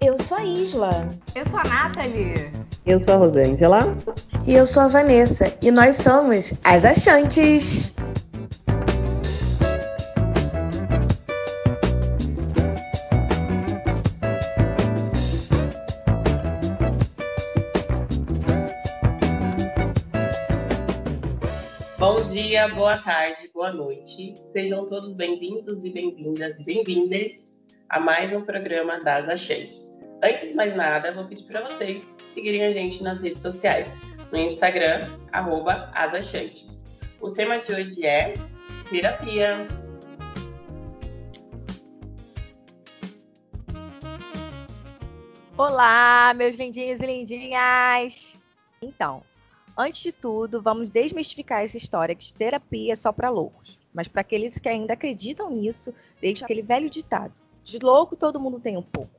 Eu sou a Isla. Eu sou a Nathalie. Eu sou a Rosângela. E eu sou a Vanessa. E nós somos as Achantes. Bom dia, boa tarde, boa noite. Sejam todos bem-vindos e bem-vindas e bem-vindas a mais um programa das Achantes. Antes de mais nada, vou pedir para vocês seguirem a gente nas redes sociais, no Instagram, arroba asachantes. O tema de hoje é terapia. Olá, meus lindinhos e lindinhas! Então, antes de tudo, vamos desmistificar essa história que terapia é só para loucos. Mas para aqueles que ainda acreditam nisso, deixo aquele velho ditado: de louco todo mundo tem um pouco.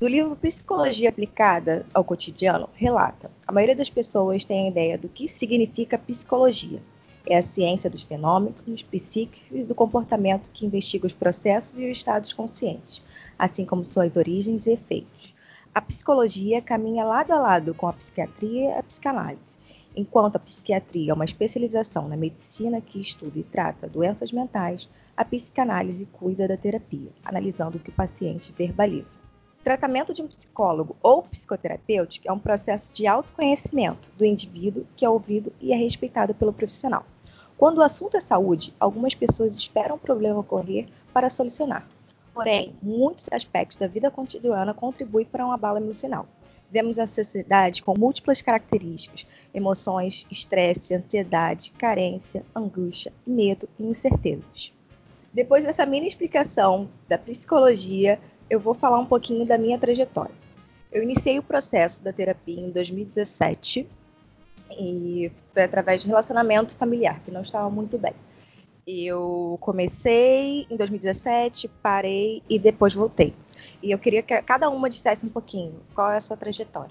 Do livro Psicologia Aplicada ao Cotidiano, relata: a maioria das pessoas tem a ideia do que significa psicologia. É a ciência dos fenômenos psíquicos e do comportamento que investiga os processos e os estados conscientes, assim como suas origens e efeitos. A psicologia caminha lado a lado com a psiquiatria e a psicanálise. Enquanto a psiquiatria é uma especialização na medicina que estuda e trata doenças mentais, a psicanálise cuida da terapia, analisando o que o paciente verbaliza. Tratamento de um psicólogo ou psicoterapêutico é um processo de autoconhecimento do indivíduo que é ouvido e é respeitado pelo profissional. Quando o assunto é saúde, algumas pessoas esperam o problema ocorrer para solucionar. Porém, muitos aspectos da vida cotidiana contribuem para um abalo emocional. Vemos a sociedade com múltiplas características: emoções, estresse, ansiedade, carência, angústia, medo e incertezas. Depois dessa mini explicação da psicologia, eu vou falar um pouquinho da minha trajetória. Eu iniciei o processo da terapia em 2017 e foi através de relacionamento familiar, que não estava muito bem. Eu comecei em 2017, parei e depois voltei. E eu queria que cada uma dissesse um pouquinho qual é a sua trajetória.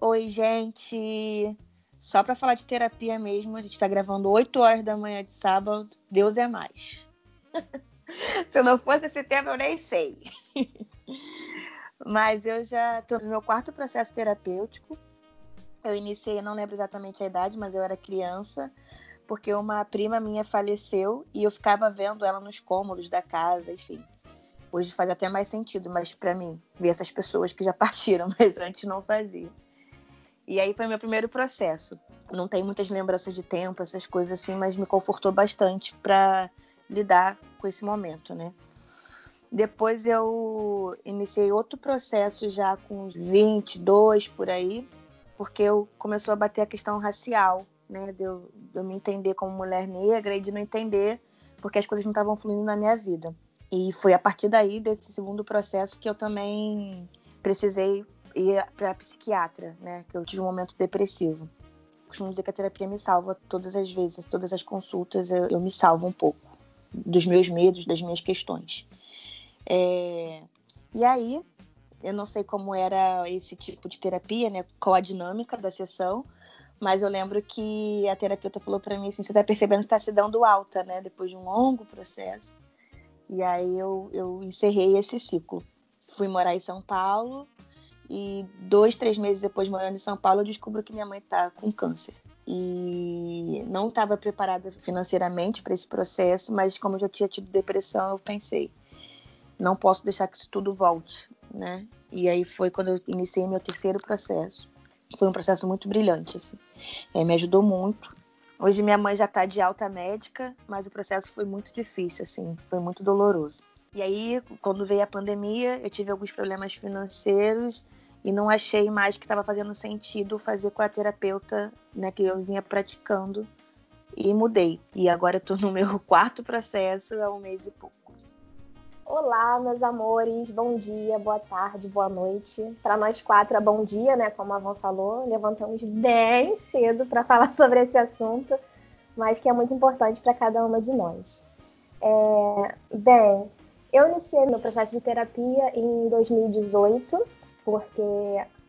Oi, gente. Só para falar de terapia mesmo, a gente está gravando 8 horas da manhã de sábado. Deus é mais. Se não fosse esse tema, eu nem sei. Mas eu já estou no meu quarto processo terapêutico. Eu iniciei, não lembro exatamente a idade, mas eu era criança porque uma prima minha faleceu e eu ficava vendo ela nos cômodos da casa, enfim. Hoje faz até mais sentido, mas para mim, ver essas pessoas que já partiram, mas antes não fazia. E aí foi meu primeiro processo. Não tem muitas lembranças de tempo, essas coisas assim, mas me confortou bastante para lidar com esse momento, né? Depois eu iniciei outro processo já com uns 22 por aí, porque eu começou a bater a questão racial né? De eu, de eu me entender como mulher negra e de não entender porque as coisas não estavam fluindo na minha vida. E foi a partir daí, desse segundo processo, que eu também precisei ir para psiquiatra, né? Que eu tive um momento depressivo. Costumo dizer que a terapia me salva todas as vezes, todas as consultas eu, eu me salvo um pouco dos meus medos, das minhas questões. É... E aí, eu não sei como era esse tipo de terapia, né? Qual a dinâmica da sessão, mas eu lembro que a terapeuta falou para mim assim: você tá percebendo que está se dando alta, né? Depois de um longo processo. E aí eu, eu encerrei esse ciclo. Fui morar em São Paulo e dois, três meses depois morando em São Paulo, eu descubro que minha mãe tá com câncer. E não estava preparada financeiramente para esse processo, mas como eu já tinha tido depressão, eu pensei: não posso deixar que isso tudo volte, né? E aí foi quando eu iniciei meu terceiro processo foi um processo muito brilhante, assim. É, me ajudou muito. Hoje minha mãe já está de alta médica, mas o processo foi muito difícil, assim, foi muito doloroso. E aí, quando veio a pandemia, eu tive alguns problemas financeiros e não achei mais que estava fazendo sentido fazer com a terapeuta, né, que eu vinha praticando e mudei. E agora eu no meu quarto processo há um mês e pouco. Olá, meus amores, bom dia, boa tarde, boa noite. Para nós quatro é bom dia, né? Como a Van falou, levantamos bem cedo para falar sobre esse assunto, mas que é muito importante para cada uma de nós. É, bem, eu iniciei meu processo de terapia em 2018, porque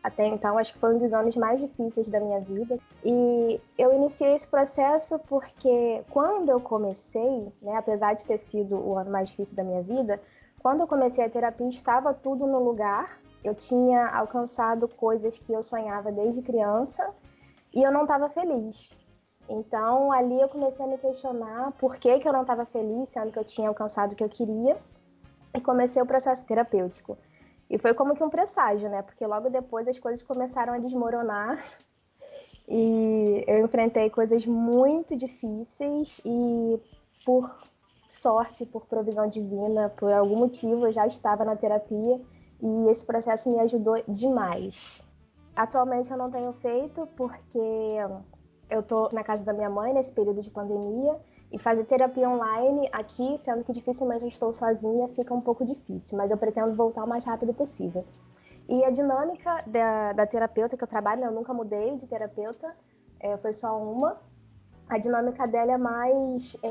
até então acho que foi um dos anos mais difíceis da minha vida. E eu iniciei esse processo porque quando eu comecei, né, apesar de ter sido o ano mais difícil da minha vida, Quando eu comecei a terapia, estava tudo no lugar. Eu tinha alcançado coisas que eu sonhava desde criança e eu não estava feliz. Então ali eu comecei a me questionar por que, que eu não estava feliz, sendo que eu tinha alcançado o que eu queria, e comecei o processo terapêutico. E foi como que um presságio, né? Porque logo depois as coisas começaram a desmoronar e eu enfrentei coisas muito difíceis e por sorte, por provisão divina, por algum motivo eu já estava na terapia e esse processo me ajudou demais. Atualmente eu não tenho feito porque eu tô na casa da minha mãe nesse período de pandemia e fazer terapia online aqui, sendo que dificilmente eu estou sozinha, fica um pouco difícil, mas eu pretendo voltar o mais rápido possível. E a dinâmica da, da terapeuta que eu trabalho, né, eu nunca mudei de terapeuta, é, foi só uma. A dinâmica dela é mais é,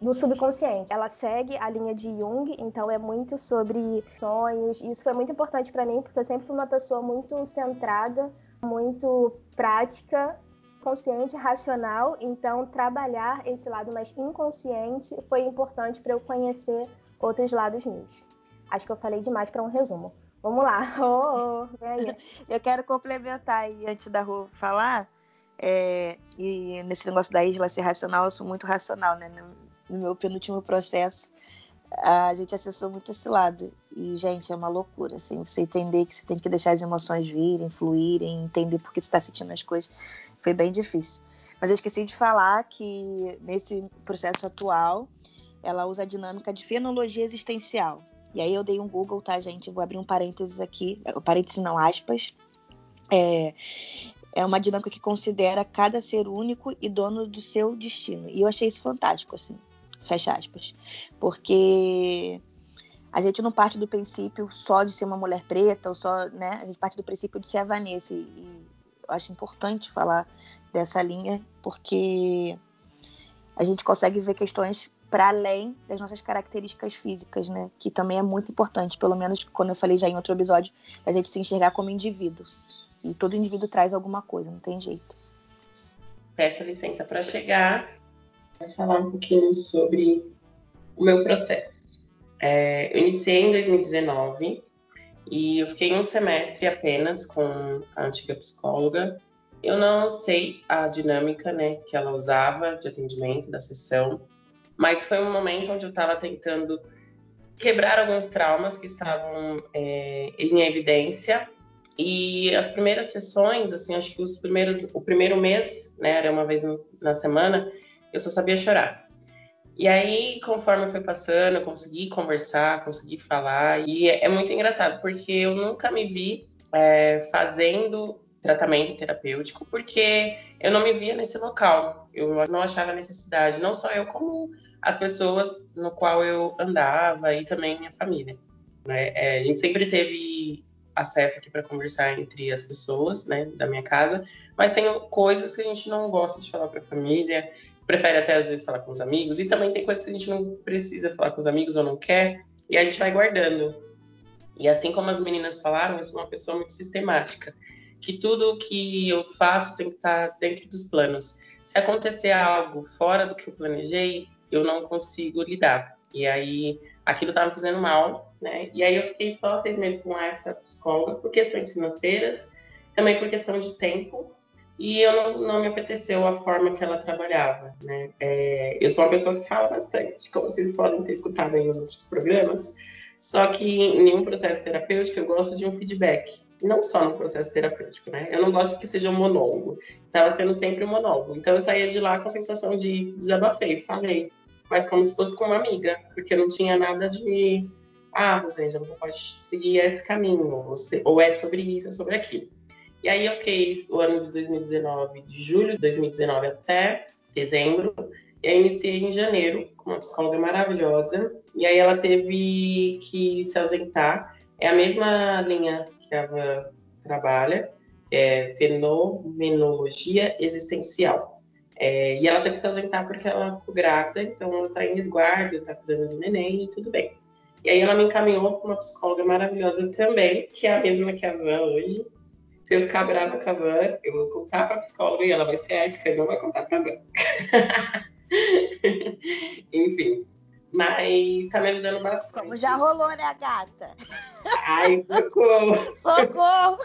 do subconsciente. Ela segue a linha de Jung, então é muito sobre sonhos. Isso foi muito importante para mim, porque eu sempre fui uma pessoa muito centrada, muito prática, consciente, racional. Então, trabalhar esse lado mais inconsciente foi importante para eu conhecer outros lados meus. Acho que eu falei demais para um resumo. Vamos lá. Oh, oh, aí. Eu quero complementar aí antes da Rô falar. É, e nesse negócio da isla ser racional, eu sou muito racional, né? No, no, meu penúltimo processo, a gente acessou muito esse lado. E, gente, é uma loucura, assim, você entender que você tem que deixar as emoções virem, fluírem, entender por que você está sentindo as coisas. Foi bem difícil. Mas eu esqueci de falar que nesse processo atual, ela usa a dinâmica de fenologia existencial. E aí eu dei um Google, tá, gente? Vou abrir um parênteses aqui, parênteses não, aspas. É, é uma dinâmica que considera cada ser único e dono do seu destino. E eu achei isso fantástico, assim, fecha aspas. Porque a gente não parte do princípio só de ser uma mulher preta, ou só, né? A gente parte do princípio de ser a Vanessa. E acho importante falar dessa linha, porque a gente consegue ver questões para além das nossas características físicas, né? Que também é muito importante, pelo menos quando eu falei já em outro episódio, a gente se enxergar como indivíduo. E todo indivíduo traz alguma coisa, não tem jeito. Peço licença para chegar para falar um pouquinho sobre o meu processo. É, eu iniciei em 2019 e eu fiquei um semestre apenas com a antiga psicóloga. Eu não sei a dinâmica né, que ela usava de atendimento da sessão, mas foi um momento onde eu estava tentando quebrar alguns traumas que estavam é, em evidência. E as primeiras sessões, assim, acho que os primeiros, o primeiro mês, né, era uma vez na semana, eu só sabia chorar. E aí, conforme foi passando, eu consegui conversar, consegui falar. E é, muito engraçado, porque eu nunca me vi é, fazendo tratamento terapêutico, porque eu não me via nesse local. Eu não achava necessidade, não só eu, como as pessoas no qual eu andava e também minha família. Né? É, a gente sempre teve acesso aqui para conversar entre as pessoas, né, da minha casa, mas tem coisas que a gente não gosta de falar para a família, prefere até às vezes falar com os amigos, e também tem coisas que a gente não precisa falar com os amigos ou não quer, e a gente vai guardando. E assim como as meninas falaram, eu sou uma pessoa muito sistemática, que tudo que eu faço tem que estar dentro dos planos. Se acontecer algo fora do que eu planejei, eu não consigo lidar. E aí aquilo estava me fazendo mal, né? E aí eu fiquei só seis meses com essa psicóloga por questões financeiras, também por questão de tempo. E eu não, não me apeteceu a forma que ela trabalhava, né? É, eu sou uma pessoa que fala bastante, como vocês podem ter escutado aí nos outros programas. Só que em nenhum processo terapêutico eu gosto de um feedback. Não só no processo terapêutico, né? Eu não gosto que seja um monólogo. Estava sendo sempre um monólogo. Então eu saía de lá com a sensação de desabafei, falei mas como se fosse com uma amiga, porque não tinha nada de ah, Rosângela, você pode seguir esse caminho, você, ou é sobre isso, é sobre aquilo. E aí eu fiquei o ano de 2019, de julho de 2019 até dezembro, e aí iniciei em janeiro com uma psicóloga maravilhosa, e aí ela teve que se ausentar. É a mesma linha que ela trabalha, é fenomenologia existencial. É, e ela teve que se ausentar porque ela ficou grávida, então ela está em resguardo, está cuidando do neném e tudo bem. E aí ela me encaminhou para uma psicóloga maravilhosa também, que é a mesma que a Van hoje. Se eu ficar brava com a Van, eu vou contar para a psicóloga e ela vai ser ética e não vai contar para a Van. Enfim. mas tá me ajudando bastante. Como já rolou, né, gata? Ai, socorro! Socorro!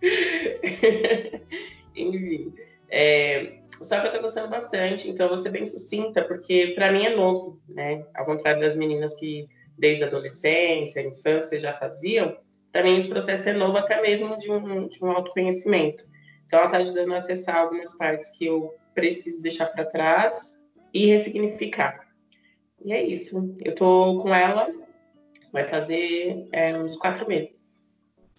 Enfim. É, só que eu tô gostando bastante, então vou ser bem sucinta, porque para mim é novo, né? Ao contrário das meninas que desde a adolescência, a infância já faziam, para mim esse processo é novo até mesmo de um, de um autoconhecimento. Então ela está ajudando a acessar algumas partes que eu preciso deixar para trás e ressignificar. E é isso. Eu tô com ela, vai fazer é, uns quatro meses.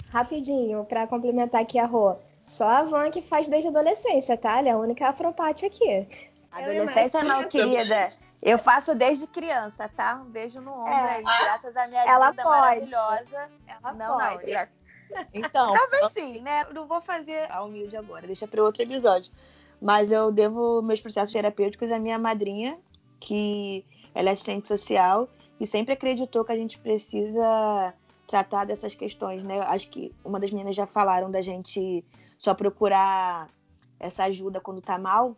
Rapidinho, para complementar aqui a Rô. Só a Van que faz desde a adolescência, tá? Ela é a única afropate aqui. Adolescência não, querida. Eu faço desde criança, tá? Um beijo no ombro é. aí, graças à minha ela pode. maravilhosa. Ela não, pode. não. Então. Talvez sim, né? Não vou fazer a humilde agora, deixa para outro episódio. Mas eu devo meus processos terapêuticos à minha madrinha, que ela é assistente social e sempre acreditou que a gente precisa tratar dessas questões, né? Acho que uma das meninas já falaram da gente só procurar essa ajuda quando tá mal,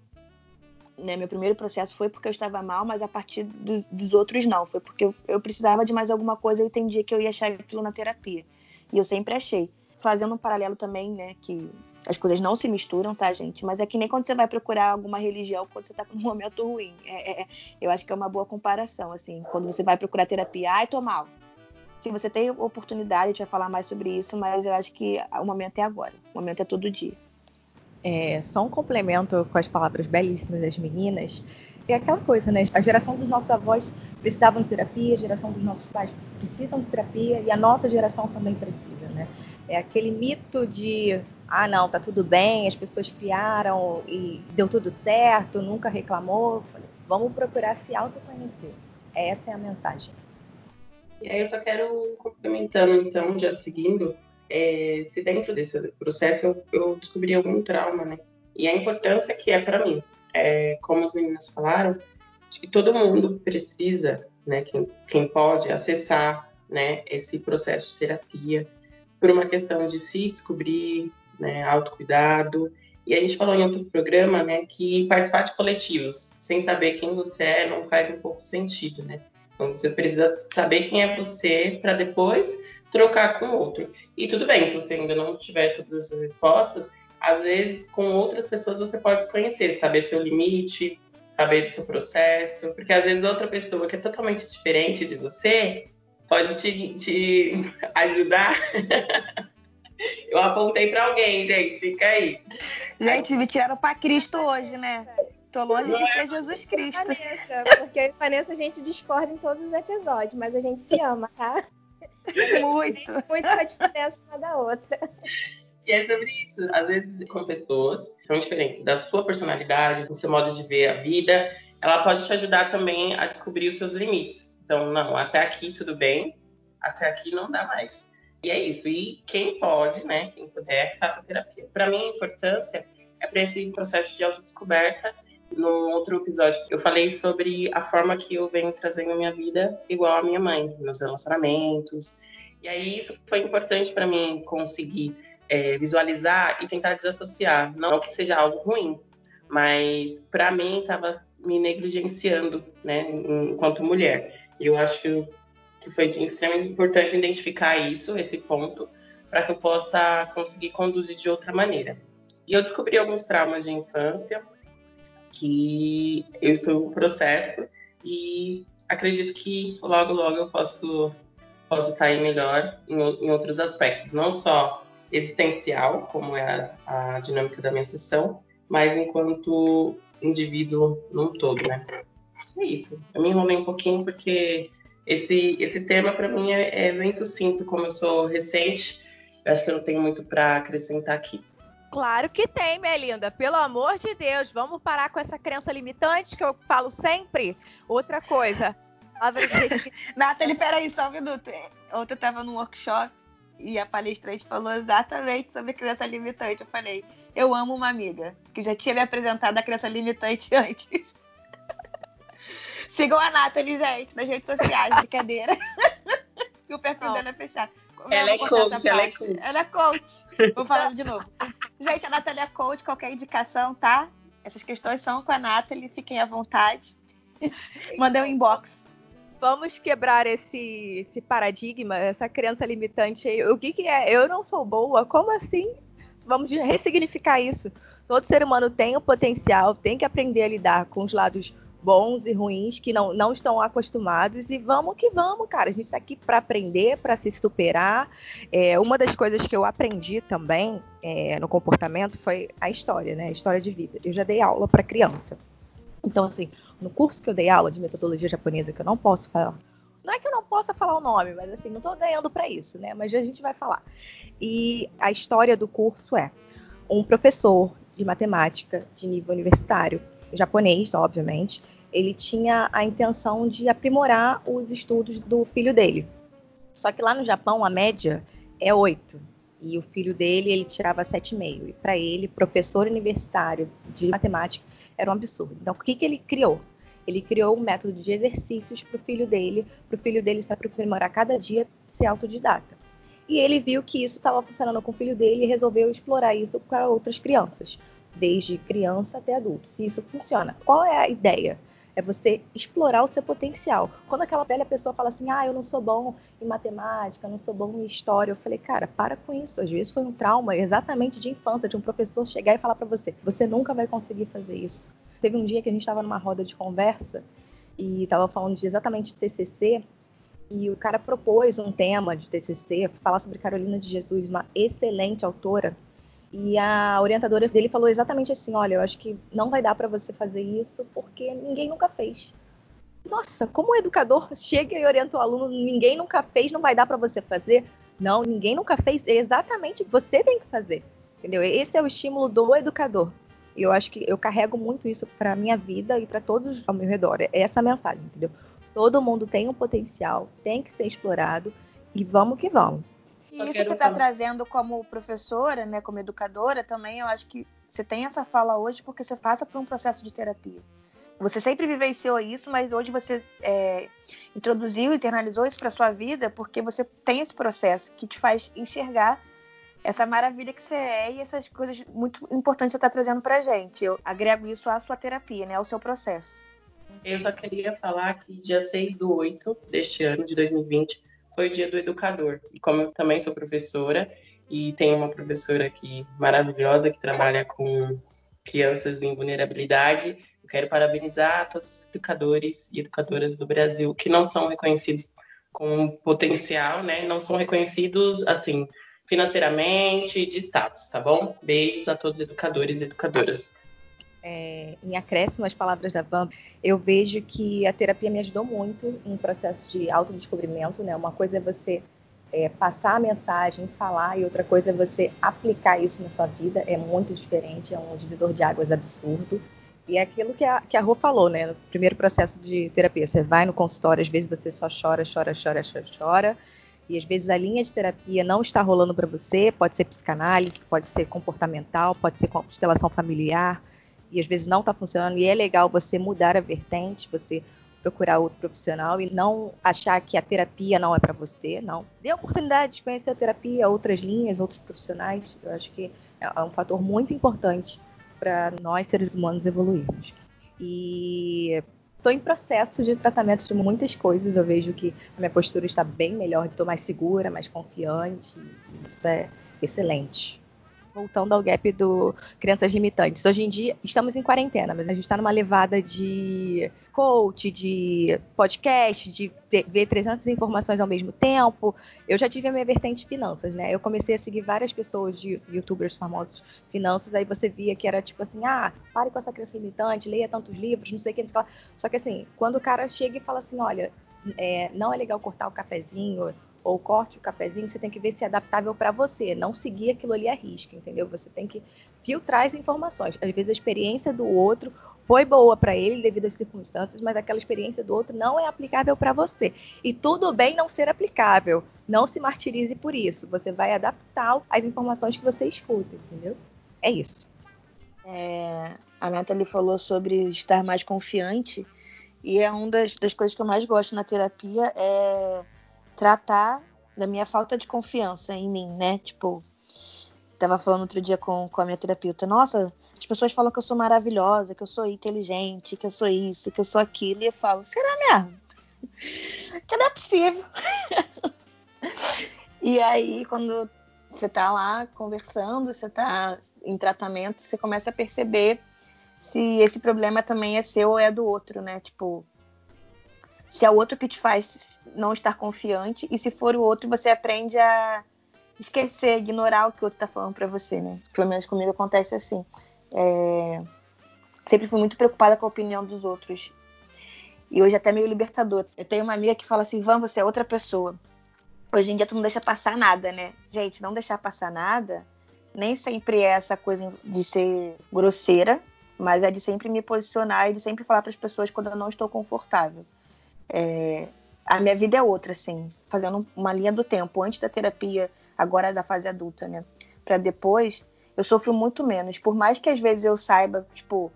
né, meu primeiro processo foi porque eu estava mal, mas a partir dos, outros não. Foi porque eu, eu, precisava de mais alguma coisa, eu entendia que eu ia achar aquilo na terapia. E eu sempre achei. Fazendo um paralelo também, né, que as coisas não se misturam, tá, gente? Mas é que nem quando você vai procurar alguma religião quando você tá num momento ruim. É, é, é, eu acho que é uma boa comparação, assim. Quando você vai procurar terapia, ai, tô mal. Se você tem oportunidade, a gente vai falar mais sobre isso, mas eu acho que o momento é agora. O momento é todo dia. É, só um complemento com as palavras belíssimas das meninas. É aquela coisa, né? A geração dos nossos avós precisavam de terapia, a geração dos nossos pais precisam de terapia e a nossa geração também precisa, né? É aquele mito de, ah, não, tá tudo bem, as pessoas criaram e deu tudo certo, nunca reclamou. Falei, vamos procurar se autoconhecer. Essa é a mensagem. E aí eu só quero complementando, então, já seguindo, é, se dentro desse processo eu, eu, descobri algum trauma, né? E a importância que é para mim. É, como as meninas falaram, acho que todo mundo precisa, né, quem, quem pode, acessar né, esse processo de terapia por uma questão de se descobrir, né, autocuidado. E a gente falou em outro programa, né, que participar de coletivos sem saber quem você é não faz um pouco sentido, né? Então você precisa saber quem é você para depois trocar com outro. E tudo bem, se você ainda não tiver todas essas respostas, às vezes com outras pessoas você pode se conhecer, saber seu limite, saber do seu processo, porque às vezes outra pessoa que é totalmente diferente de você pode te, te ajudar. Eu apontei para alguém, gente, fica aí. Gente, me tiraram para Cristo hoje, né? Tô longe de ser Jesus Cristo. Vanessa, porque eu e Vanessa a gente discorda em todos os episódios, mas a gente se ama, tá? Muito. Muito a diferença uma da outra. E é sobre isso. Às vezes, com pessoas que são diferentes da sua personalidade, do seu modo de ver a vida, ela pode te ajudar também a descobrir os seus limites. Então, não, até aqui tudo bem, até aqui não dá mais. E é isso. E quem pode, né, quem puder, faça terapia. Para mim, a importância é para esse processo de autodescoberta no outro episódio, eu falei sobre a forma que eu venho trazendo a minha vida igual a minha mãe, meus relacionamentos. E aí isso foi importante para mim conseguir é, visualizar e tentar desassociar. Não que seja algo ruim, mas para mim estava me negligenciando, né, enquanto mulher. E eu acho que foi de extremamente importante identificar isso, esse ponto, para que eu possa conseguir conduzir de outra maneira. E eu descobri alguns traumas de infância que eu estou no processo e acredito que logo, logo eu posso, posso estar aí melhor em, em outros aspectos, não só existencial, como é a, a, dinâmica da minha sessão, mas enquanto indivíduo num todo, né? É isso. Eu me enrolei um pouquinho porque esse, esse tema para mim é, é bem sucinto, como eu sou recente, eu acho que eu não tenho muito para acrescentar aqui. Claro que tem, minha linda. Pelo amor de Deus, vamos parar com essa crença limitante que eu falo sempre. Outra coisa. Nathalie, peraí, só um minuto. Ontem eu tava num workshop e a palestrante falou exatamente sobre crença limitante. Eu falei, eu amo uma amiga que já tinha me apresentado a crença limitante antes. Sigam a Nathalie, gente, nas redes sociais, brincadeira. e o perfil dela é fechado. Ela é coach, ela é coach. Ela é coach. Vou falar de novo. Gente, a Nathalie é coach, qualquer indicação, tá? Essas questões são com a Nathalie, fiquem à vontade. Mandei um inbox. vamos quebrar esse, esse paradigma, essa crença limitante aí. O que, que é? Eu não sou boa? Como assim? Vamos ressignificar isso. Todo ser humano tem o potencial, tem que aprender a lidar com os lados bons e ruins que não, não estão acostumados e vamos que vamos, cara. A gente está aqui para aprender, para se superar. É, uma das coisas que eu aprendi também é, no comportamento foi a história, né? A história de vida. Eu já dei aula para criança. Então, assim, no curso que eu dei aula de metodologia japonesa, que eu não posso falar. Não é que eu não possa falar o nome, mas assim, não estou ganhando para isso, né? Mas a gente vai falar. E a história do curso é um professor de matemática de nível universitário, japonês, obviamente, ele tinha a intenção de aprimorar os estudos do filho dele. Só que lá no Japão a média é 8 e o filho dele ele tirava 7,5. E para ele, professor universitário de matemática era um absurdo. Então, o que, que ele criou? Ele criou um método de exercícios para o filho dele, para o filho dele se aprimorar cada dia, ser autodidata. E ele viu que isso estava funcionando com o filho dele e resolveu explorar isso para outras crianças, desde criança até adulto. Se isso funciona, qual é a ideia? É você explorar o seu potencial. Quando aquela velha pessoa fala assim, ah, eu não sou bom em matemática, não sou bom em história, eu falei, cara, para com isso. Às vezes foi um trauma exatamente de infância, de um professor chegar e falar para você, você nunca vai conseguir fazer isso. Teve um dia que a gente estava numa roda de conversa e estava falando de exatamente TCC e o cara propôs um tema de TCC, falar sobre Carolina de Jesus, uma excelente autora. E a orientadora dele falou exatamente assim: olha, eu acho que não vai dar para você fazer isso porque ninguém nunca fez. Nossa, como o educador chega e orienta o aluno, ninguém nunca fez, não vai dar para você fazer? Não, ninguém nunca fez, é exatamente você tem que fazer. Entendeu? Esse é o estímulo do educador. E eu acho que eu carrego muito isso para minha vida e para todos ao meu redor. É essa mensagem, entendeu? Todo mundo tem um potencial, tem que ser explorado e vamos que vamos. E isso que está trazendo como professora, né, como educadora, também eu acho que você tem essa fala hoje porque você passa por um processo de terapia. Você sempre vivenciou isso, mas hoje você é, introduziu, internalizou isso para sua vida porque você tem esse processo que te faz enxergar essa maravilha que você é e essas coisas muito importantes que você está trazendo para gente. Eu agrego isso à sua terapia, né, ao seu processo. Eu só queria falar que dia 6 do 8 deste ano, de 2020, foi dia do educador. E como eu também sou professora, e tenho uma professora aqui maravilhosa que trabalha com crianças em vulnerabilidade, eu quero parabenizar todos os educadores e educadoras do Brasil que não são reconhecidos com potencial, né? Não são reconhecidos, assim, financeiramente, de status, tá bom? Beijos a todos os educadores e educadoras é, em acréscimo às palavras da Van, eu vejo que a terapia me ajudou muito em processo de autodescobrimento, né? Uma coisa é você é, passar a mensagem, falar, e outra coisa é você aplicar isso na sua vida. É muito diferente, é um divisor de águas absurdo. E é aquilo que a, que a Rô falou, né? No primeiro processo de terapia, você vai no consultório, às vezes você só chora, chora, chora, chora, chora. E às vezes a linha de terapia não está rolando para você, pode ser psicanálise, pode ser comportamental, pode ser constelação familiar, e às vezes não está funcionando, e é legal você mudar a vertente, você procurar outro profissional e não achar que a terapia não é para você, não. Dê a oportunidade de conhecer a terapia, outras linhas, outros profissionais. Eu acho que é um fator muito importante para nós seres humanos evoluirmos. E estou em processo de tratamento de muitas coisas. Eu vejo que a minha postura está bem melhor, estou mais segura, mais confiante. Isso é excelente voltando ao gap do crianças limitantes. Hoje em dia estamos em quarentena, mas a gente está numa levada de coach, de podcast, de ver 300 informações ao mesmo tempo. Eu já tive a minha vertente finanças, né? Eu comecei a seguir várias pessoas de youtubers famosos finanças, aí você via que era tipo assim, ah, pare com essa criança limitante, leia tantos livros, não sei o que, o que. Só que assim, quando o cara chega e fala assim, olha, é, não é legal cortar o cafezinho, ou corte o cafezinho, você tem que ver se é adaptável para você, não seguir aquilo ali a risco, entendeu? Você tem que filtrar as informações. Às vezes a experiência do outro foi boa para ele devido às circunstâncias, mas aquela experiência do outro não é aplicável para você. E tudo bem não ser aplicável. Não se martirize por isso. Você vai adaptar as informações que você escuta, entendeu? É isso. É, a Nathalie falou sobre estar mais confiante. E é uma das, das coisas que eu mais gosto na terapia é tratar da minha falta de confiança em mim, né? Tipo, tava falando outro dia com, com a minha terapeuta, nossa, as pessoas falam que eu sou maravilhosa, que eu sou inteligente, que eu sou isso, que eu sou aquilo, e eu falo, será mesmo? que não é possível. e aí, quando você tá lá conversando, você tá em tratamento, você começa a perceber se esse problema também é seu ou é do outro, né? Tipo, se é o outro que te faz não estar confiante e se for o outro, você aprende a esquecer, ignorar o que o outro tá falando para você, né? Pelo menos comigo acontece assim. É... Sempre fui muito preocupada com a opinião dos outros. E hoje é até meio libertador. Eu tenho uma amiga que fala assim, Van, você é outra pessoa. Hoje em dia tu não deixa passar nada, né? Gente, não deixar passar nada nem sempre é essa coisa de ser grosseira, mas é de sempre me posicionar e de sempre falar para as pessoas quando eu não estou confortável. É, a minha vida é outra, assim, fazendo uma linha do tempo, antes da terapia, agora da fase adulta, né? Para depois, eu sofro muito menos. Por mais que às vezes eu saiba, tipo,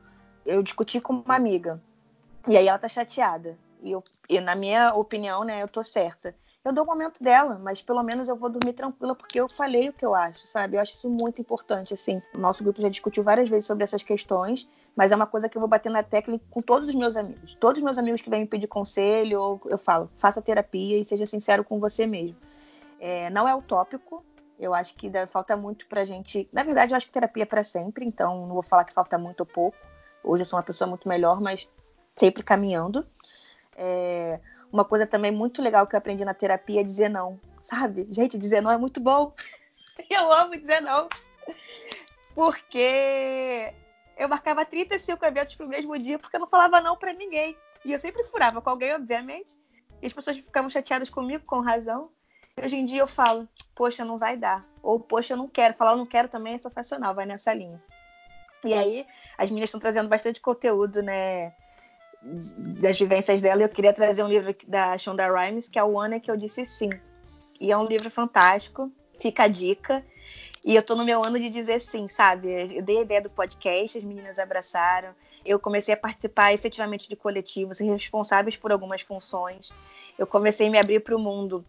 eu discuti com uma amiga e aí ela tá chateada. E, eu, e na minha opinião, né, eu tô certa eu dou o momento dela, mas pelo menos eu vou dormir tranquila porque eu falei o que eu acho, sabe? Eu acho isso muito importante, assim. O nosso grupo já discutiu várias vezes sobre essas questões, mas é uma coisa que eu vou bater na tecla com todos os meus amigos. Todos os meus amigos que vêm me pedir conselho, eu falo, faça terapia e seja sincero com você mesmo. É, não é utópico, eu acho que falta muito pra gente. Na verdade, eu acho que terapia é para sempre, então não vou falar que falta muito ou pouco. Hoje eu sou uma pessoa muito melhor, mas sempre caminhando. É, uma coisa também muito legal que eu aprendi na terapia é dizer não, sabe? Gente, dizer não é muito bom. Eu amo dizer não. Porque eu marcava 35 eventos pro mesmo dia porque eu não falava não para ninguém. E eu sempre furava com alguém, obviamente. E as pessoas ficavam chateadas comigo, com razão. Hoje em dia eu falo, poxa, não vai dar. Ou, poxa, eu não quero. Falar eu não quero também é sensacional, vai nessa linha. E aí, as meninas estão trazendo bastante conteúdo, né? Das vivências dela, eu queria trazer um livro da Shonda Rhimes, que é o ano que eu disse sim. E é um livro fantástico, fica a dica. E eu tô no meu ano de dizer sim, sabe? Eu dei a ideia do podcast, as meninas abraçaram. Eu comecei a participar efetivamente de coletivos, ser responsáveis por algumas funções. Eu comecei a me abrir para o mundo,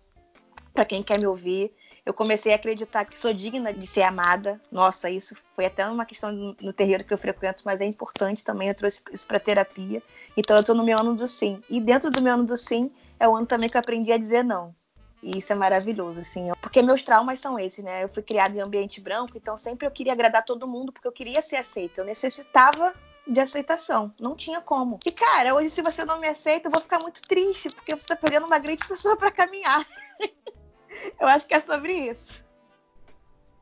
para quem quer me ouvir eu comecei a acreditar que sou digna de ser amada. Nossa, isso foi até uma questão no terreiro que eu frequento, mas é importante também. Eu trouxe isso para terapia. Então eu estou no meu ano do sim. E dentro do meu ano do sim é o ano também que eu aprendi a dizer não. E isso é maravilhoso, assim. Porque meus traumas são esses, né? Eu fui criada em ambiente branco, então sempre eu queria agradar todo mundo porque eu queria ser aceita. Eu necessitava de aceitação. Não tinha como. E, cara, hoje, se você não me aceita, eu vou ficar muito triste, porque você tá perdendo uma grande pessoa para caminhar. Eu acho que é sobre isso.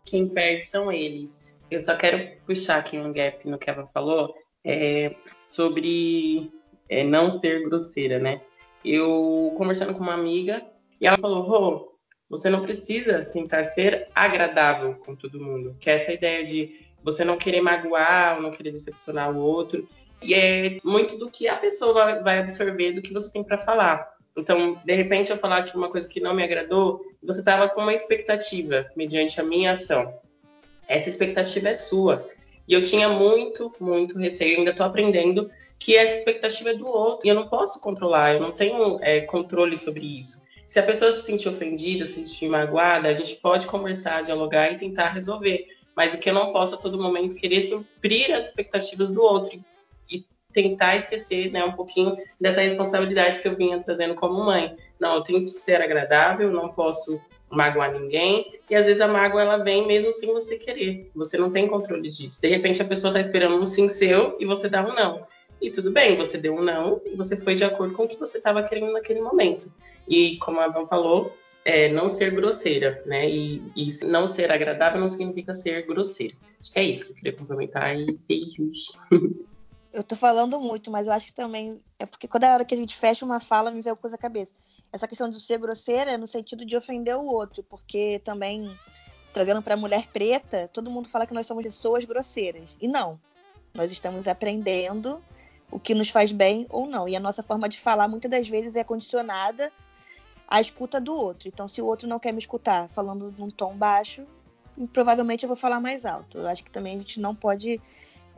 Quem perde são eles. Eu só quero puxar aqui um gap no que ela falou é, sobre é, não ser grosseira, né? Eu conversando com uma amiga e ela falou: Rô, você não precisa tentar ser agradável com todo mundo. Que é essa ideia de você não querer magoar ou não querer decepcionar o outro. E é muito do que a pessoa vai absorver do que você tem para falar. Então, de repente, eu falar aqui uma coisa que não me agradou, você estava com uma expectativa mediante a minha ação. Essa expectativa é sua. E eu tinha muito, muito receio, ainda estou aprendendo que essa expectativa é do outro. E eu não posso controlar, eu não tenho é, controle sobre isso. Se a pessoa se sentir ofendida, se sentir magoada, a gente pode conversar, dialogar e tentar resolver. Mas o que eu não posso a todo momento querer suprir as expectativas do outro tentar esquecer né, um pouquinho dessa responsabilidade que eu vinha trazendo como mãe. Não, eu tenho que ser agradável, não posso magoar ninguém. E às vezes a mágoa ela vem mesmo sem você querer. Você não tem controle disso. De repente a pessoa está esperando um sim seu e você dá um não. E tudo bem, você deu um não e você foi de acordo com o que você estava querendo naquele momento. E como a Van falou, é, não ser grosseira, né? E, e, não ser agradável não significa ser grosseira. Acho que é isso que eu queria complementar e beijos. Eu tô falando muito, mas eu acho que também é porque quando é hora que a gente fecha uma fala, me vem coisa à cabeça. Essa questão de ser grosseira é no sentido de ofender o outro, porque também trazendo para a mulher preta, todo mundo fala que nós somos pessoas grosseiras. E não. Nós estamos aprendendo o que nos faz bem ou não. E a nossa forma de falar muitas das vezes é condicionada à escuta do outro. Então, se o outro não quer me escutar falando num tom baixo, provavelmente eu vou falar mais alto. Eu acho que também a gente não pode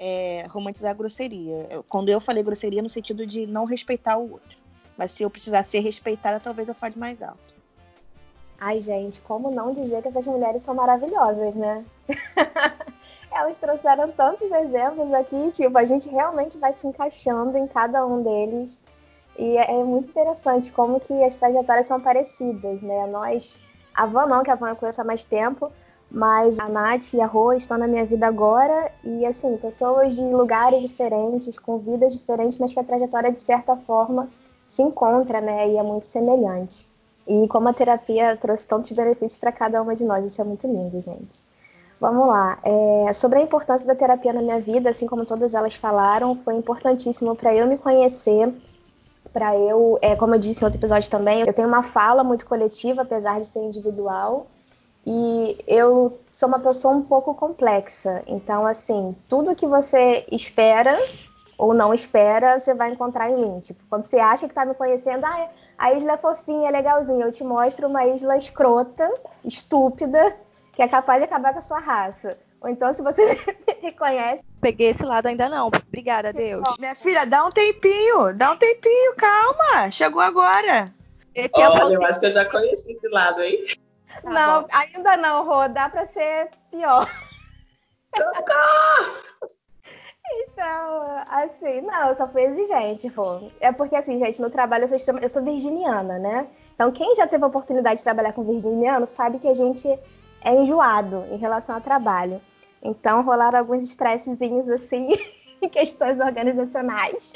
é, romantizar grosseria. Quando eu falei grosseria no sentido de não respeitar o outro. Mas se eu precisar ser respeitada, talvez eu fale mais alto. Ai, gente, como não dizer que essas mulheres são maravilhosas, né? Elas trouxeram tantos exemplos aqui, tipo, a gente realmente vai se encaixando em cada um deles. E é, é muito interessante como que as trajetórias são parecidas, né? Nós, a Van não, que a Van eu conheço há mais tempo, mas a Nath e a Rô estão na minha vida agora e, assim, pessoas de lugares diferentes, com vidas diferentes, mas que a trajetória, de certa forma, se encontra, né? E é muito semelhante. E como a terapia trouxe tantos benefícios para cada uma de nós, isso é muito lindo, gente. Vamos lá. É, sobre a importância da terapia na minha vida, assim como todas elas falaram, foi importantíssimo para eu me conhecer, para eu, é, como eu disse em outro episódio também, eu tenho uma fala muito coletiva, apesar de ser individual, e eu sou uma pessoa um pouco complexa. Então, assim, tudo que você espera ou não espera, você vai encontrar em mim. Tipo, quando você acha que tá me conhecendo, ah, a isla é fofinha, é legalzinha, eu te mostro uma isla escrota, estúpida, que é capaz de acabar com a sua raça. Ou então, se você me reconhece. Peguei esse lado ainda não. Obrigada, Deus. minha filha, dá um tempinho, dá um tempinho, calma. Chegou agora. Olha, eu acho que eu já conheci esse lado, hein? Tá não, bom. ainda não, Rô. Dá pra ser pior. Então, assim, não, eu só fui exigente, Rô. É porque, assim, gente, no trabalho eu sou, eu sou virginiana, né? Então, quem já teve a oportunidade de trabalhar com virginiano sabe que a gente é enjoado em relação ao trabalho. Então rolaram alguns estressezinhos assim, em questões organizacionais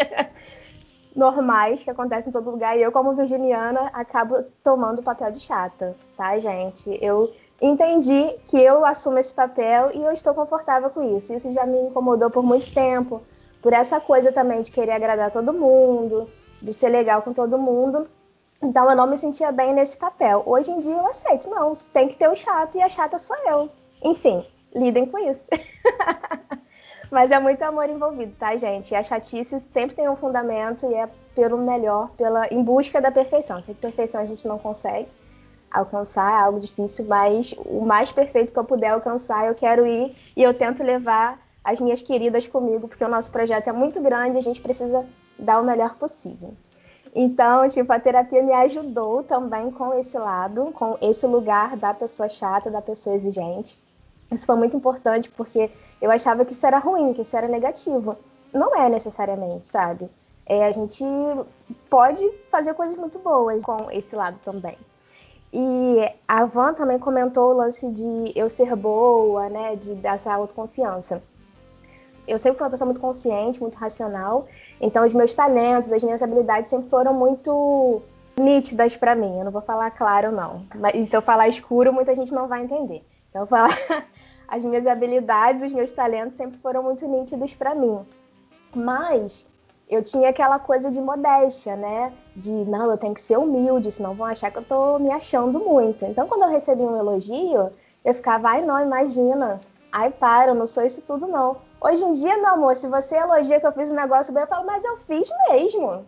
normais que acontecem em todo lugar. E eu, como virginiana, acabo tomando o papel de chata, tá, gente? Eu entendi que eu assumo esse papel e eu estou confortável com isso. Isso já me incomodou por muito tempo, por essa coisa também de querer agradar todo mundo, de ser legal com todo mundo. Então eu não me sentia bem nesse papel. Hoje em dia eu aceito, não, tem que ter o chato e a chata sou eu. Enfim, lidem com isso. Mas é muito amor envolvido, tá, gente? E a chatice sempre tem um fundamento e é pelo melhor, pela em busca da perfeição. Se a perfeição a gente não consegue alcançar, é algo difícil, mas o mais perfeito que eu puder alcançar, eu quero ir e eu tento levar as minhas queridas comigo, porque o nosso projeto é muito grande e a gente precisa dar o melhor possível. Então, tipo, a terapia me ajudou também com esse lado, com esse lugar da pessoa chata, da pessoa exigente. Isso foi muito importante porque eu achava que isso era ruim, que isso era negativo. Não é necessariamente, sabe? É, a gente pode fazer coisas muito boas com esse lado também. E a Van também comentou o lance de eu ser boa, né? De dessa autoconfiança. Eu sempre fui uma pessoa muito consciente, muito racional. Então, os meus talentos, as minhas habilidades sempre foram muito nítidas para mim. Eu não vou falar claro, não. E se eu falar escuro, muita gente não vai entender. Então, eu vou falar as minhas habilidades, os meus talentos sempre foram muito nítidos para mim. Mas eu tinha aquela coisa de modéstia, né? De não, eu tenho que ser humilde, senão vão achar que eu tô me achando muito. Então, quando eu recebi um elogio, eu ficava, ai, não, imagina. Ai, para, eu não sou isso tudo, não. Hoje em dia, meu amor, se você elogia que eu fiz um negócio bem, eu falo, mas eu fiz mesmo.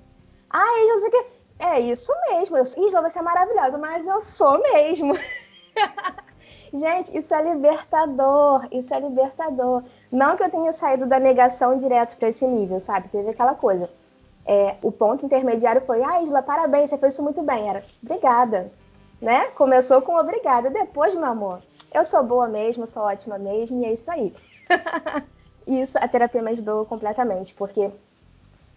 Ah, Isla, você que... É isso mesmo. Eu... Isla, você é maravilhosa, mas eu sou mesmo. Gente, isso é libertador, isso é libertador. Não que eu tenha saído da negação direto para esse nível, sabe? Teve aquela coisa. É, o ponto intermediário foi, ah, Isla, parabéns, você fez isso muito bem. Era, obrigada. Né? Começou com obrigada. Depois, meu amor, eu sou boa mesmo, sou ótima mesmo, e é isso aí. isso a terapia me ajudou completamente, porque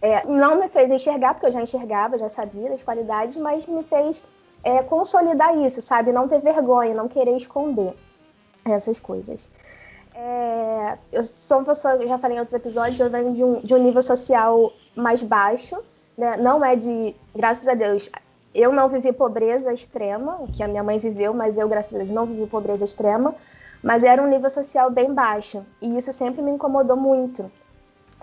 é, não me fez enxergar, porque eu já enxergava, já sabia das qualidades, mas me fez é, consolidar isso, sabe? Não ter vergonha, não querer esconder essas coisas. É, eu sou uma pessoa, eu já falei em outros episódios, eu venho de um, de um nível social mais baixo, né? Não é de, graças a Deus, eu não vivi pobreza extrema, que a minha mãe viveu, mas eu, graças a Deus, não vivi pobreza extrema mas era um nível social bem baixo. E isso sempre me incomodou muito.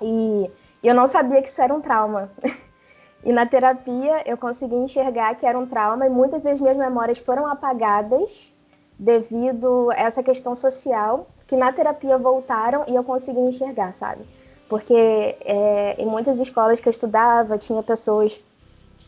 E eu não sabia que isso era um trauma. e na terapia eu consegui enxergar que era um trauma e muitas das minhas memórias foram apagadas devido a essa questão social, que na terapia voltaram e eu consegui enxergar, sabe? Porque é, em muitas escolas que eu estudava tinha pessoas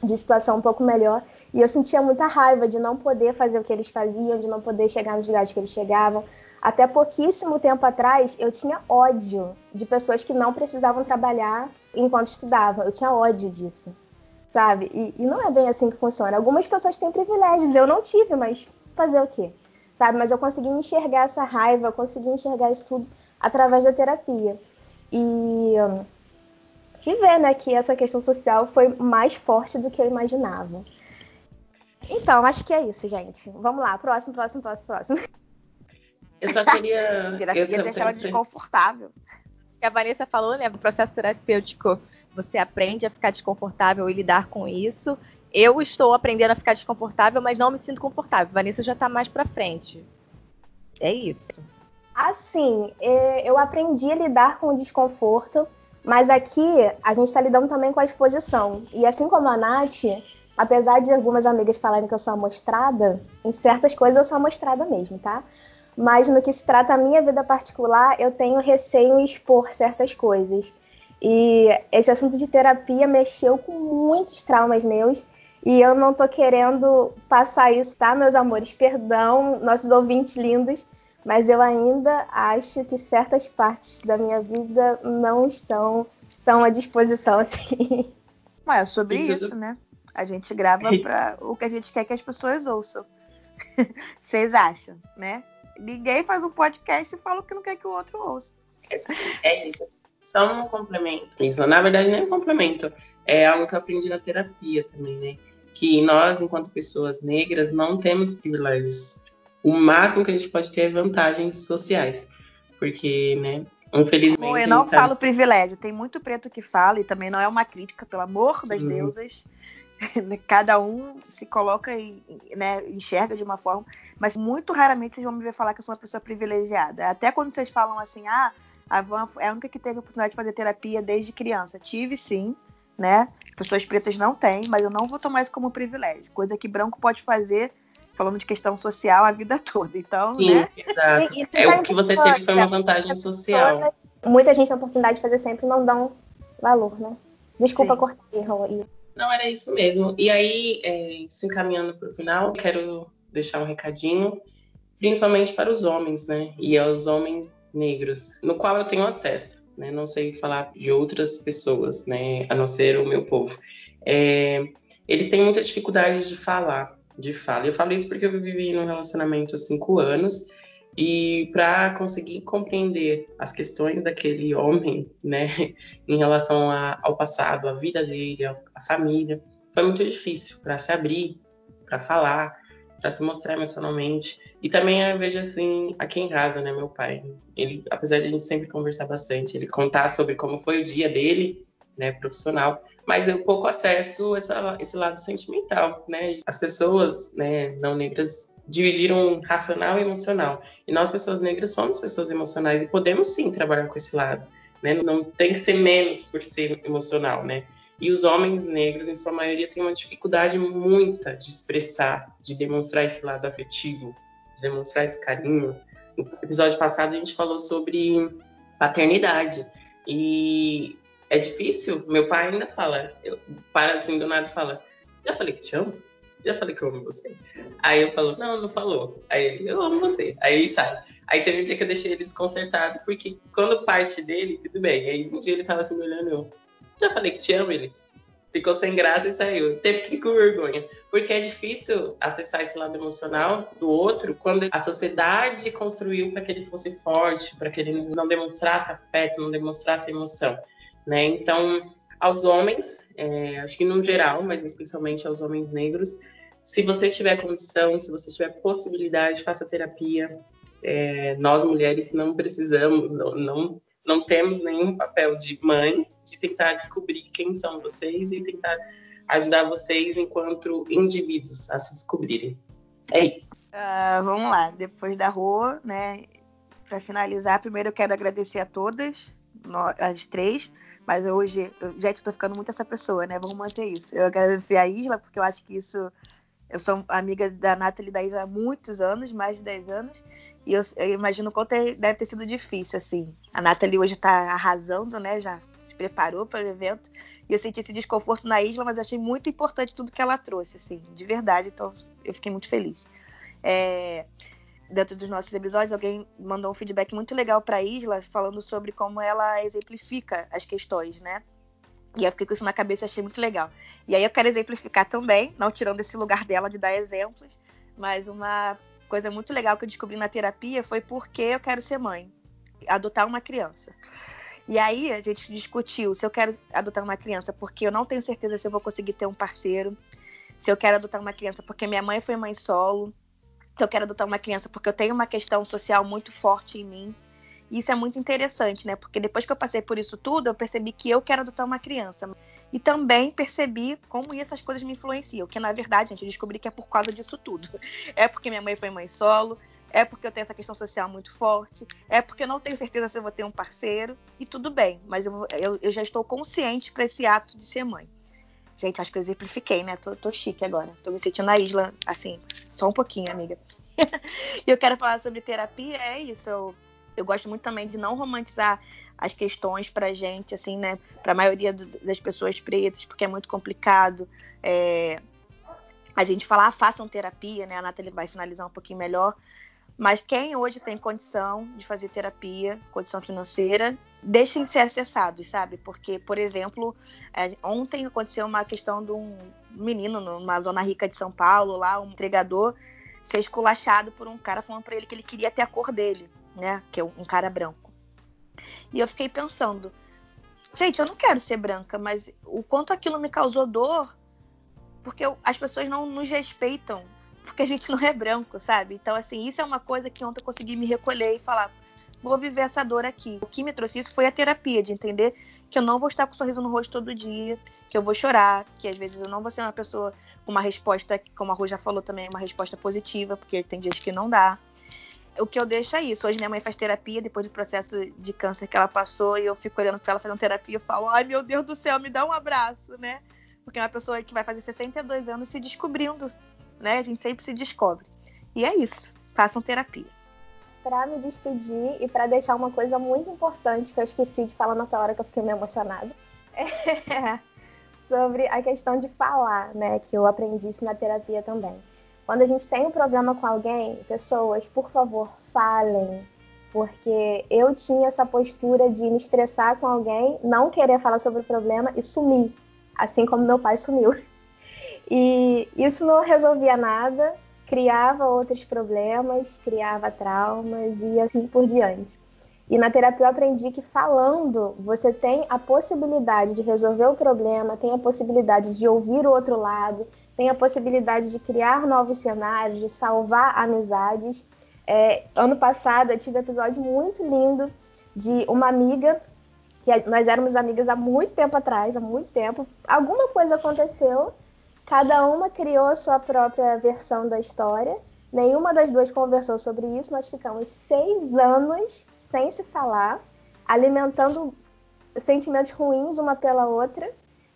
de situação um pouco melhor e eu sentia muita raiva de não poder fazer o que eles faziam, de não poder chegar nos lugares que eles chegavam, até pouquíssimo tempo atrás, eu tinha ódio de pessoas que não precisavam trabalhar enquanto estudavam. Eu tinha ódio disso, sabe? E, e, não é bem assim que funciona. Algumas pessoas têm privilégios, eu não tive, mas fazer o quê? Sabe? Mas eu consegui enxergar essa raiva, eu consegui enxergar isso tudo através da terapia. E que ver, né, que essa questão social foi mais forte do que eu imaginava. Então, acho que é isso, gente. Vamos lá, próximo, próximo, próximo, próximo. Eu só queria. Terapia eu deixa ela desconfortável. Que a Vanessa falou, né? O processo terapêutico, você aprende a ficar desconfortável e lidar com isso. Eu estou aprendendo a ficar desconfortável, mas não me sinto confortável. Vanessa já está mais para frente. É isso. Assim, é, eu aprendi a lidar com o desconforto, mas aqui a gente está lidando também com a exposição. E assim como a Nath, apesar de algumas amigas falarem que eu sou amostrada, em certas coisas eu sou amostrada mesmo, tá? Mas no que se trata a minha vida particular, eu tenho receio em expor certas coisas. E esse assunto de terapia mexeu com muitos traumas meus. E eu não tô querendo passar isso, tá, meus amores? Perdão, nossos ouvintes lindos, mas eu ainda acho que certas partes da minha vida não estão tão à disposição assim. Ué, é sobre isso, né? A gente grava para o que a gente quer que as pessoas ouçam. Vocês acham, né? Ninguém faz um podcast e fala o que não quer que o outro ouça. É isso. Só um complemento. Isso, na verdade, nem é um complemento. É algo que eu aprendi na terapia também, né? Que nós, enquanto pessoas negras, não temos privilégios. O máximo que a gente pode ter é vantagens sociais. Porque, né, Infelizmente. Eu não falo privilégio. Tem muito preto que fala, e também não é uma crítica, pelo amor das Sim. deusas. Cada um se coloca e né, enxerga de uma forma, mas muito raramente vocês vão me ver falar que eu sou uma pessoa privilegiada. Até quando vocês falam assim, ah, a Van é a única que teve a oportunidade de fazer terapia desde criança. Tive sim, né? Pessoas pretas não têm, mas eu não vou tomar isso como privilégio. Coisa que branco pode fazer, falando de questão social, a vida toda. Então, sim, né? Exato. E, e é, o que você teve foi uma vantagem social. Muita gente tem a oportunidade de fazer sempre não dão valor, né? Desculpa sim. cortar erro. Não, era isso mesmo. E aí, é, se encaminhando para o final, quero deixar um recadinho, principalmente para os homens, né? E aos homens negros, no qual eu tenho acesso. Né? Não sei falar de outras pessoas, né? A não ser o meu povo. É, eles têm muita dificuldade de falar, de fala. Eu falo isso porque eu vivi num relacionamento há cinco anos e para conseguir compreender as questões daquele homem, né, em relação a, ao passado, à vida dele, à família, foi muito difícil para se abrir, para falar, para se mostrar emocionalmente. E também eu vejo assim, aqui em casa, né, meu pai, ele, apesar de a gente sempre conversar bastante, ele contar sobre como foi o dia dele, né, profissional, mas eu pouco acesso essa, esse lado sentimental, né? As pessoas, né, não negras dividiram racional e emocional. E nós, pessoas negras, somos pessoas emocionais e podemos sim trabalhar com esse lado. Né? Não tem que ser menos por ser emocional, né? E os homens negros, em sua maioria, têm uma dificuldade muita de expressar, de demonstrar esse lado afetivo, de demonstrar esse carinho. No episódio passado, a gente falou sobre paternidade. E é difícil. Meu pai ainda fala, eu, para assim do nada fala: Já falei que te amo? já falei que eu amo você. Aí eu falo, não, não falou. Aí ele, eu amo você. Aí ele sai. Aí teve um dia que eu deixei ele desconcertado, porque quando parte dele, tudo bem. Aí um dia ele tava assim me olhando, eu, já falei que te amo, ele. Ficou sem graça e saiu. Teve que ir com vergonha. Porque é difícil acessar esse lado emocional do outro quando a sociedade construiu para que ele fosse forte, para que ele não demonstrasse afeto, não demonstrasse emoção. Né? Então, aos homens, é, acho que no geral, mas especialmente aos homens negros, se você tiver condição, se você tiver possibilidade, faça terapia. É, nós mulheres não precisamos, não, não, temos nenhum papel de mãe de tentar descobrir quem são vocês e tentar ajudar vocês enquanto indivíduos a se descobrirem. É isso. Uh, vamos lá, depois da rua, né? Para finalizar, primeiro eu quero agradecer a todas, nós, as três, mas hoje, eu, gente, tô ficando muito essa pessoa, né? Vamos manter isso. Eu agradecer a Isla, porque eu acho que isso. Eu sou amiga da Nathalie da Isla há muitos anos, mais de 10 anos. E eu, eu imagino o quanto é, deve ter sido difícil, assim. A Nathalie hoje tá arrasando, né? Já se preparou para o evento. E eu senti esse desconforto na Isla, mas achei muito importante tudo que ela trouxe, assim, de verdade. Então, eu fiquei muito feliz. É, dentro dos nossos episódios, alguém mandou um feedback muito legal para a Isla, falando sobre como ela exemplifica as questões, né? E eu fiquei com isso na cabeça e achei muito legal. E aí eu quero exemplificar também, não tirando esse lugar dela de dar exemplos, mas uma coisa muito legal que eu descobri na terapia foi porque eu quero ser mãe, adotar uma criança. E aí a gente discutiu se eu quero adotar uma criança porque eu não tenho certeza se eu vou conseguir ter um parceiro, se eu quero adotar uma criança porque minha mãe foi mãe solo, se eu quero adotar uma criança porque eu tenho uma questão social muito forte em mim. E isso é muito interessante, né? Porque depois que eu passei por isso tudo, eu percebi que eu quero adotar uma criança. E também percebi como essas coisas me influenciam. Que na verdade, gente, eu descobri que é por causa disso tudo. É porque minha mãe foi mãe solo, é porque eu tenho essa questão social muito forte, é porque eu não tenho certeza se eu vou ter um parceiro, e tudo bem, mas eu, eu, eu já estou consciente para esse ato de ser mãe. Gente, acho que eu exemplifiquei, né? Tô, tô chique agora. Tô me sentindo na isla, assim, só um pouquinho, amiga. e eu quero falar sobre terapia, é isso. Eu, eu gosto muito também de não romantizar as questões pra gente, assim, né? Pra maioria do, das pessoas pretas, porque é muito complicado. É, a gente falar, ah, façam terapia, né? A Nathalie vai finalizar um pouquinho melhor. Mas quem hoje tem condição de fazer terapia, condição financeira, deixem ser acessados, sabe? Porque, por exemplo, é, ontem aconteceu uma questão de um menino numa zona rica de São Paulo, lá, um entregador, ser esculachado por um cara falando para ele que ele queria ter a cor dele, né? Que é um cara branco. E eu fiquei pensando, gente, eu não quero ser branca, mas o quanto aquilo me causou dor, porque eu, as pessoas não nos respeitam porque a gente não é branco, sabe? Então, assim, isso é uma coisa que ontem eu consegui me recolher e falar: vou viver essa dor aqui. O que me trouxe isso foi a terapia, de entender que eu não vou estar com um sorriso no rosto todo dia, que eu vou chorar, que às vezes eu não vou ser uma pessoa com uma resposta, como a Ru já falou também, uma resposta positiva, porque tem dias que não dá. O que eu deixo é isso. Hoje minha mãe faz terapia depois do processo de câncer que ela passou e eu fico olhando para ela fazendo terapia e falo: ai meu Deus do céu, me dá um abraço, né? Porque é uma pessoa que vai fazer 62 anos se descobrindo né? A gente sempre se descobre. E é isso. Façam terapia. Para me despedir e para deixar uma coisa muito importante que eu esqueci de falar naquela hora que eu fiquei meio emocionada. É sobre a questão de falar, né? Que eu aprendi isso na terapia também. Quando a gente tem um problema com alguém, pessoas, por favor, falem. Porque eu tinha essa postura de me estressar com alguém, não querer falar sobre o problema e sumir. Assim como meu pai sumiu. E isso não resolvia nada, criava outros problemas, criava traumas e assim por diante. E na terapia eu aprendi que falando você tem a possibilidade de resolver o problema, tem a possibilidade de ouvir o outro lado, tem a possibilidade de criar novos cenários, de salvar amizades. É, ano passado eu tive um episódio muito lindo de uma amiga que nós éramos amigas há muito tempo atrás, há muito tempo. Alguma coisa aconteceu Cada uma criou a sua própria versão da história. Nenhuma das duas conversou sobre isso. Nós ficamos seis anos sem se falar, alimentando sentimentos ruins uma pela outra.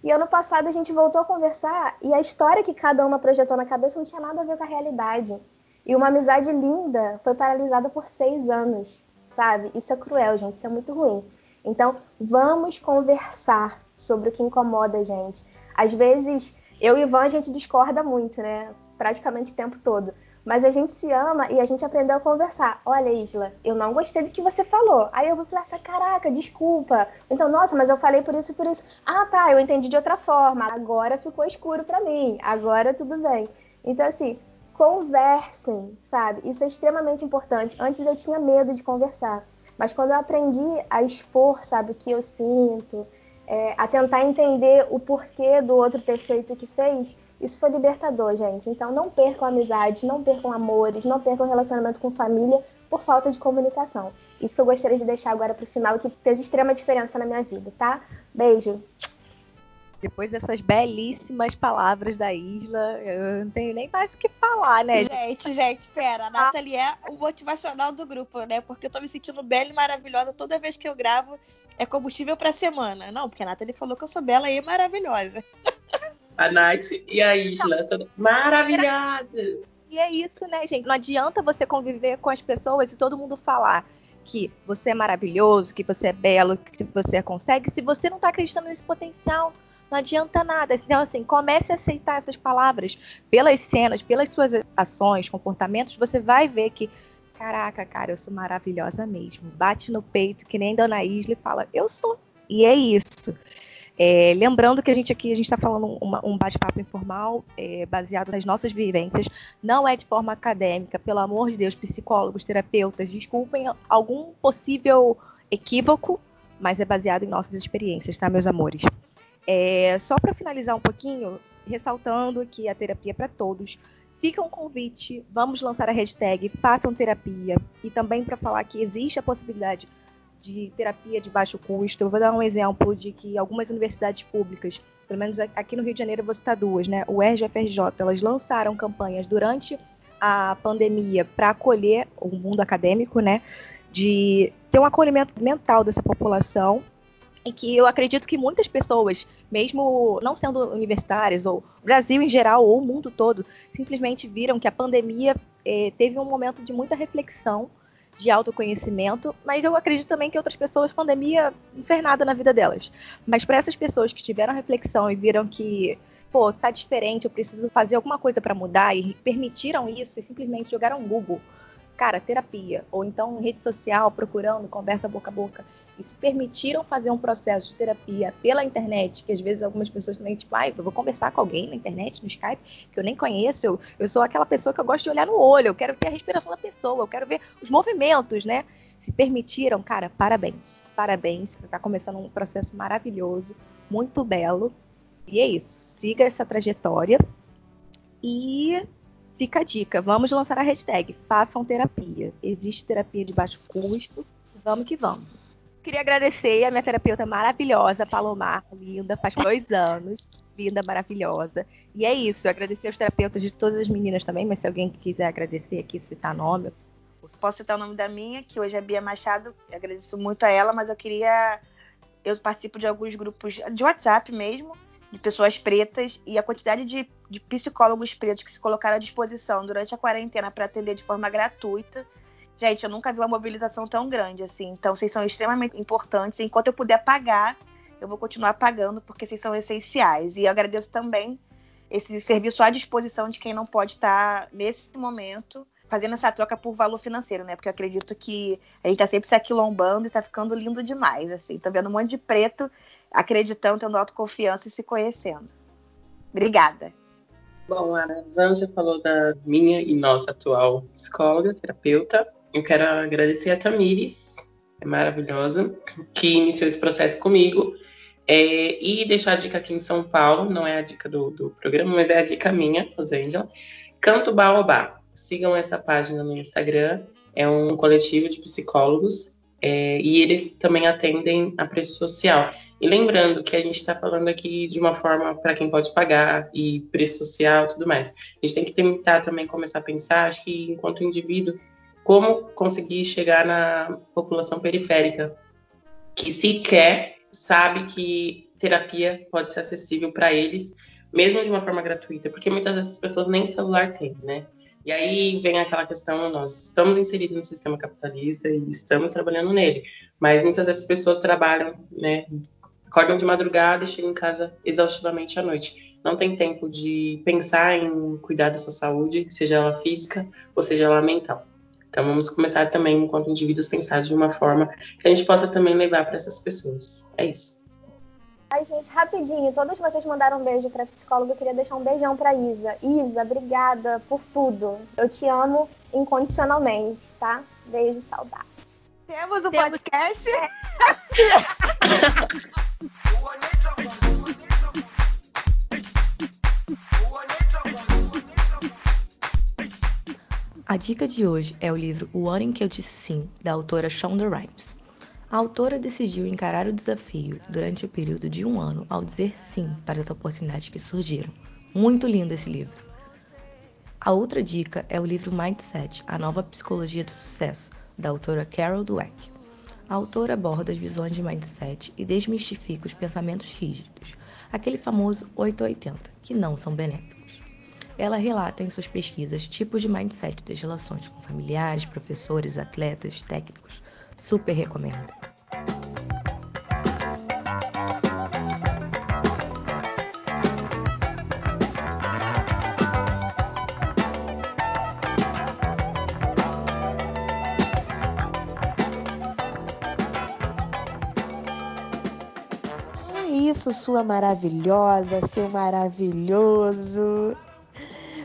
E ano passado a gente voltou a conversar e a história que cada uma projetou na cabeça não tinha nada a ver com a realidade. E uma amizade linda foi paralisada por seis anos, sabe? Isso é cruel, gente. Isso é muito ruim. Então, vamos conversar sobre o que incomoda a gente. Às vezes eu e Ivan, a gente discorda muito, né? Praticamente o tempo todo. Mas a gente se ama e a gente aprendeu a conversar. Olha, Isla, eu não gostei do que você falou. Aí eu vou falar assim, caraca, desculpa. Então, nossa, mas eu falei por isso e por isso. Ah, tá, eu entendi de outra forma. Agora ficou escuro para mim. Agora tudo bem. Então, assim, conversem, sabe? Isso é extremamente importante. Antes eu tinha medo de conversar. Mas quando eu aprendi a expor, sabe, o que eu sinto, é, a tentar entender o porquê do outro ter feito o que fez, isso foi libertador, gente. Então não percam amizades, não percam amores, não percam relacionamento com família por falta de comunicação. Isso que eu gostaria de deixar agora pro final, que fez extrema diferença na minha vida, tá? Beijo! Depois dessas belíssimas palavras da Isla, eu não tenho nem mais o que falar, né? Gente, gente, pera. A Nathalie é o motivacional do grupo, né? Porque eu tô me sentindo bela e maravilhosa toda vez que eu gravo é combustível pra semana. Não, porque a Nathalie falou que eu sou bela e maravilhosa. A Nath e a Isla, todas maravilhosas. E é isso, né, gente? Não adianta você conviver com as pessoas e todo mundo falar que você é maravilhoso, que você é belo, que você consegue, se você não tá acreditando nesse potencial. Não adianta nada. Então, assim, comece a aceitar essas palavras. Pelas cenas, pelas suas ações, comportamentos, você vai ver que Caraca, cara, eu sou maravilhosa mesmo. Bate no peito, que nem Dona Isla e fala, eu sou. E é isso. É, lembrando que a gente aqui a gente está falando uma, um bate-papo informal é, baseado nas nossas vivências, não é de forma acadêmica, pelo amor de Deus, psicólogos, terapeutas, desculpem algum possível equívoco, mas é baseado em nossas experiências, tá, meus amores? É, só para finalizar um pouquinho, ressaltando que a terapia é para todos. Fica um convite, vamos lançar a hashtag Façam Terapia e também para falar que existe a possibilidade de terapia de baixo custo. Eu vou dar um exemplo de que algumas universidades públicas, pelo menos aqui no Rio de Janeiro eu vou citar duas, né? O RGFRJ, elas lançaram campanhas durante a pandemia para acolher o mundo acadêmico, né? De ter um acolhimento mental dessa população e que eu acredito que muitas pessoas, mesmo não sendo universitárias, ou Brasil em geral, ou o mundo todo, simplesmente viram que a pandemia eh, teve um momento de muita reflexão, de autoconhecimento, mas eu acredito também que outras pessoas, pandemia, infernada na vida delas. Mas para essas pessoas que tiveram reflexão e viram que, pô, tá diferente, eu preciso fazer alguma coisa para mudar, e permitiram isso e simplesmente jogaram Google cara, terapia, ou então rede social, procurando, conversa boca a boca e se permitiram fazer um processo de terapia pela internet, que às vezes algumas pessoas também, tipo, ah, eu vou conversar com alguém na internet, no Skype, que eu nem conheço, eu, eu sou aquela pessoa que eu gosto de olhar no olho, eu quero ver a respiração da pessoa, eu quero ver os movimentos, né? Se permitiram, cara, parabéns. Parabéns, você está começando um processo maravilhoso, muito belo. E é isso, siga essa trajetória. E fica a dica, vamos lançar a hashtag Façam Terapia. Existe terapia de baixo custo, vamos que vamos. Queria agradecer a minha terapeuta maravilhosa, Palomar, linda, faz dois anos. Linda, maravilhosa. E é isso, agradecer aos terapeutas de todas as meninas também, mas se alguém quiser agradecer aqui, citar nome. Posso citar o nome da minha, que hoje é Bia Machado, agradeço muito a ela, mas eu queria. Eu participo de alguns grupos de WhatsApp mesmo, de pessoas pretas, e a quantidade de, de psicólogos pretos que se colocaram à disposição durante a quarentena para atender de forma gratuita Gente, eu nunca vi uma mobilização tão grande assim. Então, vocês são extremamente importantes. Enquanto eu puder pagar, eu vou continuar pagando, porque vocês são essenciais. E eu agradeço também esse serviço à disposição de quem não pode estar, nesse momento, fazendo essa troca por valor financeiro, né? Porque eu acredito que a gente tá sempre se aquilombando e tá ficando lindo demais, assim. Tô vendo um monte de preto acreditando, tendo autoconfiança e se conhecendo. Obrigada. Bom, a Zanja falou da minha e nossa atual psicóloga, terapeuta. Eu quero agradecer a Tamires, é maravilhosa, que iniciou esse processo comigo. É, e deixar a dica aqui em São Paulo, não é a dica do, do programa, mas é a dica minha, Rosângela. Canto Baobá. Sigam essa página no Instagram. É um coletivo de psicólogos é, e eles também atendem a preço social. E lembrando que a gente está falando aqui de uma forma para quem pode pagar e preço social tudo mais. A gente tem que tentar também começar a pensar, acho que enquanto indivíduo, como conseguir chegar na população periférica, que sequer sabe que terapia pode ser acessível para eles, mesmo de uma forma gratuita, porque muitas dessas pessoas nem celular têm, né? E aí vem aquela questão, nós estamos inseridos no sistema capitalista e estamos trabalhando nele, mas muitas dessas pessoas trabalham, né, acordam de madrugada e chegam em casa exaustivamente à noite. Não tem tempo de pensar em cuidar da sua saúde, seja ela física ou seja ela mental. Então vamos começar também, enquanto indivíduos, pensar de uma forma que a gente possa também levar para essas pessoas. É isso. Ai, gente, rapidinho, todos vocês mandaram um beijo pra psicóloga. Eu queria deixar um beijão pra Isa. Isa, obrigada por tudo. Eu te amo incondicionalmente, tá? Beijo, saudade. Temos um Temos... podcast? A dica de hoje é o livro O Ano em que Eu Disse Sim, da autora Shonda Rhimes. A autora decidiu encarar o desafio durante o período de um ano ao dizer sim para as oportunidades que surgiram. Muito lindo esse livro. A outra dica é o livro Mindset, a nova psicologia do sucesso, da autora Carol Dweck. A autora aborda as visões de mindset e desmistifica os pensamentos rígidos, aquele famoso 880, que não são benéficos. Ela relata em suas pesquisas tipos de mindset das relações com familiares, professores, atletas, técnicos. Super recomendo. É isso, sua maravilhosa, seu maravilhoso.